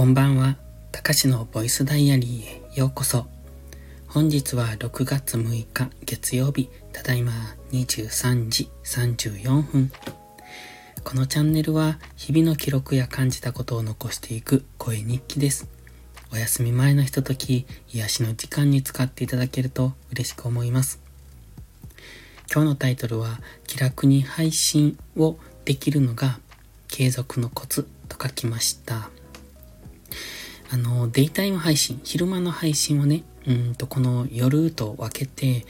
こんばんは。たかしのボイスダイアリーへようこそ。本日は6月6日月曜日、ただいま23時34分。このチャンネルは日々の記録や感じたことを残していく声日記です。お休み前のひととき、癒しの時間に使っていただけると嬉しく思います。今日のタイトルは、気楽に配信をできるのが継続のコツと書きました。あの、デイタイム配信、昼間の配信をね、うんと、この夜と分けて、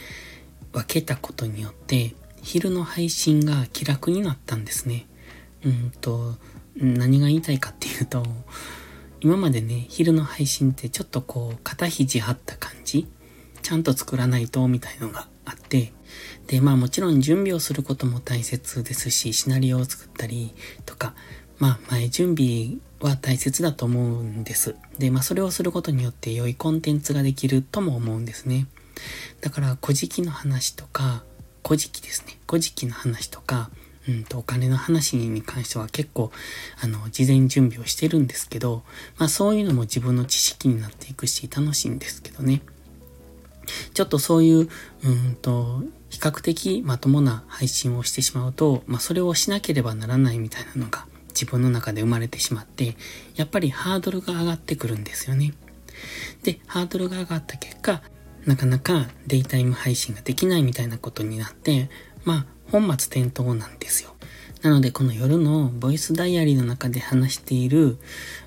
分けたことによって、昼の配信が気楽になったんですね。うんと、何が言いたいかっていうと、今までね、昼の配信ってちょっとこう、肩肘張った感じちゃんと作らないと、みたいのがあって、で、まあもちろん準備をすることも大切ですし、シナリオを作ったりとか、まあ前準備は大切だと思うんです。で、まあそれをすることによって良いコンテンツができるとも思うんですね。だから、古事記の話とか、古事記ですね。古事記の話とか、うんと、お金の話に関しては結構、あの、事前準備をしてるんですけど、まあそういうのも自分の知識になっていくし、楽しいんですけどね。ちょっとそういう、うんと、比較的まともな配信をしてしまうと、まあそれをしなければならないみたいなのが自分の中で生まれてしまって、やっぱりハードルが上がってくるんですよね。で、ハードルが上がった結果、なかなかデイタイム配信ができないみたいなことになって、まあ、本末転倒なんですよ。なので、この夜のボイスダイアリーの中で話している、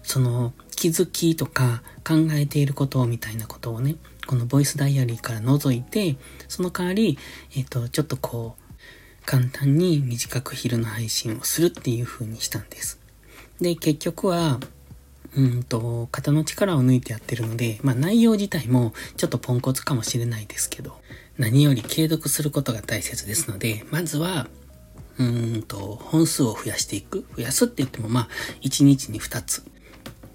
その気づきとか考えていることみたいなことをね、このボイスダイアリーから覗いて、その代わり、えっ、ー、と、ちょっとこう、簡単に短く昼の配信をするっていう風にしたんです。で、結局は、うんと、肩の力を抜いてやってるので、まあ内容自体もちょっとポンコツかもしれないですけど、何より継続することが大切ですので、まずは、うんと、本数を増やしていく。増やすって言っても、まあ、1日に2つ。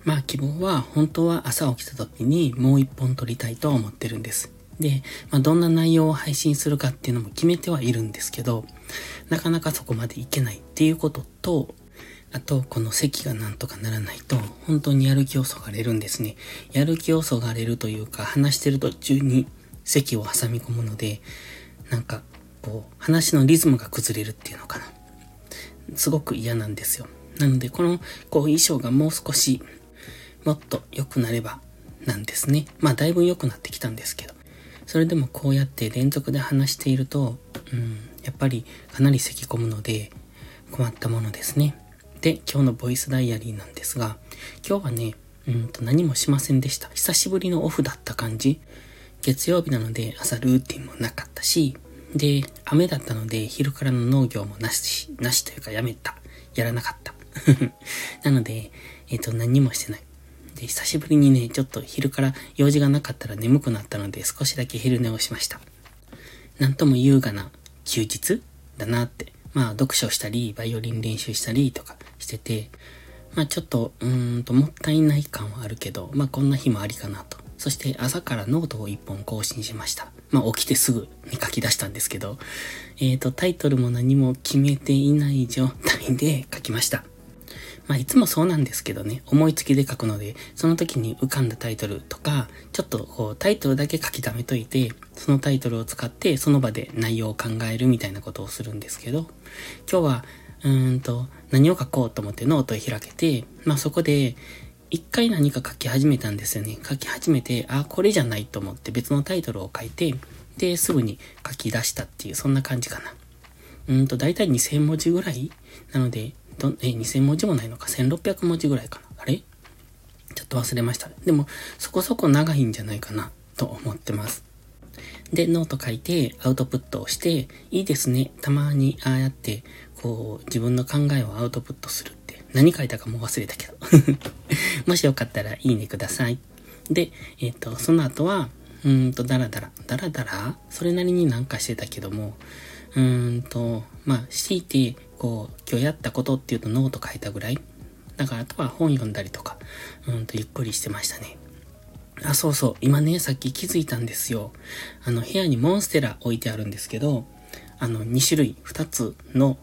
まあ、希望は、本当は朝起きた時にもう1本撮りたいと思ってるんです。で、まあ、どんな内容を配信するかっていうのも決めてはいるんですけど、なかなかそこまでいけないっていうことと、あと、この席がなんとかならないと、本当にやる気をそがれるんですね。やる気をそがれるというか、話してる途中に席を挟み込むので、なんか、こう、話のリズムが崩れるっていうのかな。すごく嫌なんですよ。なので、この、こう、衣装がもう少し、もっと良くなれば、なんですね。まあ、だいぶ良くなってきたんですけど。それでもこうやって連続で話していると、うん、やっぱりかなり咳き込むので困ったものですね。で、今日のボイスダイアリーなんですが、今日はね、うんと何もしませんでした。久しぶりのオフだった感じ。月曜日なので朝ルーティンもなかったし、で、雨だったので昼からの農業もなし、なしというかやめた。やらなかった。なので、えっ、ー、と、何もしてない。で、久しぶりにね、ちょっと昼から用事がなかったら眠くなったので少しだけ昼寝をしました。なんとも優雅な休日だなって。まあ、読書したり、バイオリン練習したりとかしてて、まあちょっと、うーんと、もったいない感はあるけど、まあこんな日もありかなと。そして朝からノートを一本更新しました。まあ起きてすぐに書き出したんですけど、えっ、ー、と、タイトルも何も決めていない状態で書きました。まあいつもそうなんですけどね、思いつきで書くので、その時に浮かんだタイトルとか、ちょっとこうタイトルだけ書き溜めといて、そのタイトルを使ってその場で内容を考えるみたいなことをするんですけど、今日は、うーんと、何を書こうと思ってノートを開けて、まあそこで、一回何か書き始めたんですよね。書き始めて、あ、これじゃないと思って別のタイトルを書いて、で、すぐに書き出したっていう、そんな感じかな。うんと、だいたい2000文字ぐらいなので、ど、え、2000文字もないのか ?1600 文字ぐらいかなあれ？ちょっと忘れました。でも、そこそこ長いんじゃないかな、と思ってます。で、ノート書いて、アウトプットをして、いいですね。たまに、ああやって、こう、自分の考えをアウトプットするって。何書いたかも忘れたけど。もしよかったら、いいねください。で、えっ、ー、と、その後は、うんと、ダラダラ。ダラダラ？それなりになんかしてたけども、うーんと、まあ、強いて、こう、今日やったことっていうとノート書いたぐらい？だからあとは本読んだりとか、うんとゆっくりしてましたね。あ、そうそう。今ね、さっき気づいたんですよ。あの、部屋にモンステラ置いてあるんですけど、あの、2種類、2つの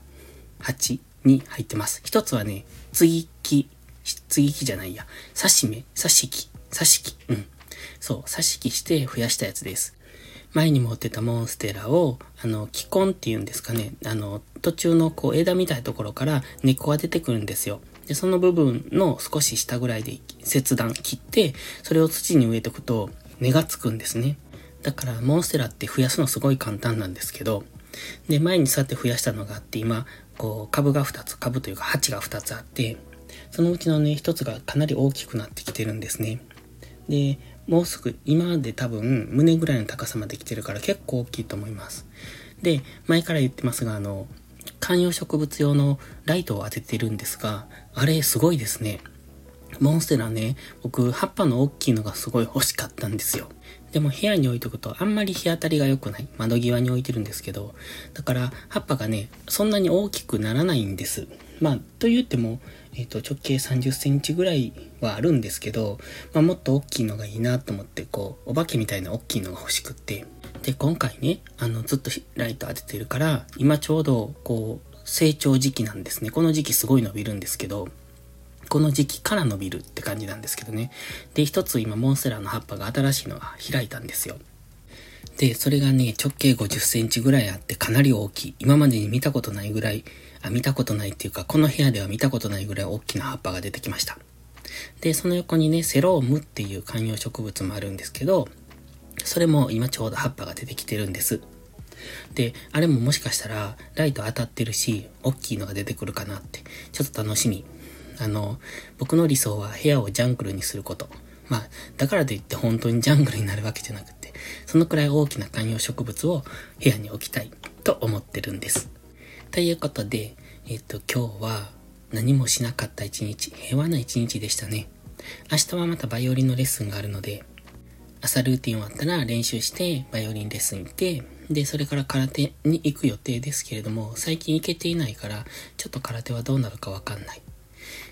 鉢に入ってます。1つはね、継ぎ木接ぎ木じゃないや。刺し目刺し木刺し木。うん。そう、刺し木して増やしたやつです。前に持ってたモンステラを、あの、気根っていうんですかね。あの、途中のこう枝みたいなところから根っこが出てくるんですよ。で、その部分の少し下ぐらいで切断切って、それを土に植えておくと根がつくんですね。だからモンステラって増やすのすごい簡単なんですけど、で、前にそうやって増やしたのがあって、今、こう、株が2つ、株というか鉢が2つあって、そのうちのね、1つがかなり大きくなってきてるんですね。で、もうすぐ、今で多分、胸ぐらいの高さまで来てるから結構大きいと思います。で、前から言ってますが、あの、観葉植物用のライトを当ててるんですが、あれすごいですね。モンステラね、僕、葉っぱの大きいのがすごい欲しかったんですよ。でも部屋に置いとくとあんまり日当たりが良くない。窓際に置いてるんですけど、だから葉っぱがね、そんなに大きくならないんです。まあ、と言っても、えっ、ー、と、直径30センチぐらいはあるんですけど、まあ、もっと大きいのがいいなと思って、こう、お化けみたいな大きいのが欲しくって。で、今回ね、あの、ずっとライト当ててるから、今ちょうど、こう、成長時期なんですね。この時期すごい伸びるんですけど、この時期から伸びるって感じなんですけどね。で、一つ今モンステラの葉っぱが新しいのが開いたんですよ。で、それがね、直径50センチぐらいあってかなり大きい。今までに見たことないぐらい、あ、見たことないっていうか、この部屋では見たことないぐらい大きな葉っぱが出てきました。で、その横にね、セロームっていう観葉植物もあるんですけど、それも今ちょうど葉っぱが出てきてるんです。で、あれももしかしたら、ライト当たってるし、大きいのが出てくるかなって、ちょっと楽しみ。あの、僕の理想は部屋をジャングルにすること。まあ、だからといって本当にジャングルになるわけじゃなくて、そのくらい大きな観葉植物を部屋に置きたいと思ってるんです。ということで、えっと、今日は何もしなかった一日、平和な一日でしたね。明日はまたバイオリンのレッスンがあるので、朝ルーティン終わったら練習してバイオリンレッスン行って、で、それから空手に行く予定ですけれども、最近行けていないから、ちょっと空手はどうなるかわかんない。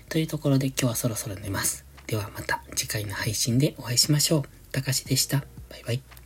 というところで今日はそろそろ寝ます。ではまた次回の配信でお会いしましょう。たかしでした。バイバイ。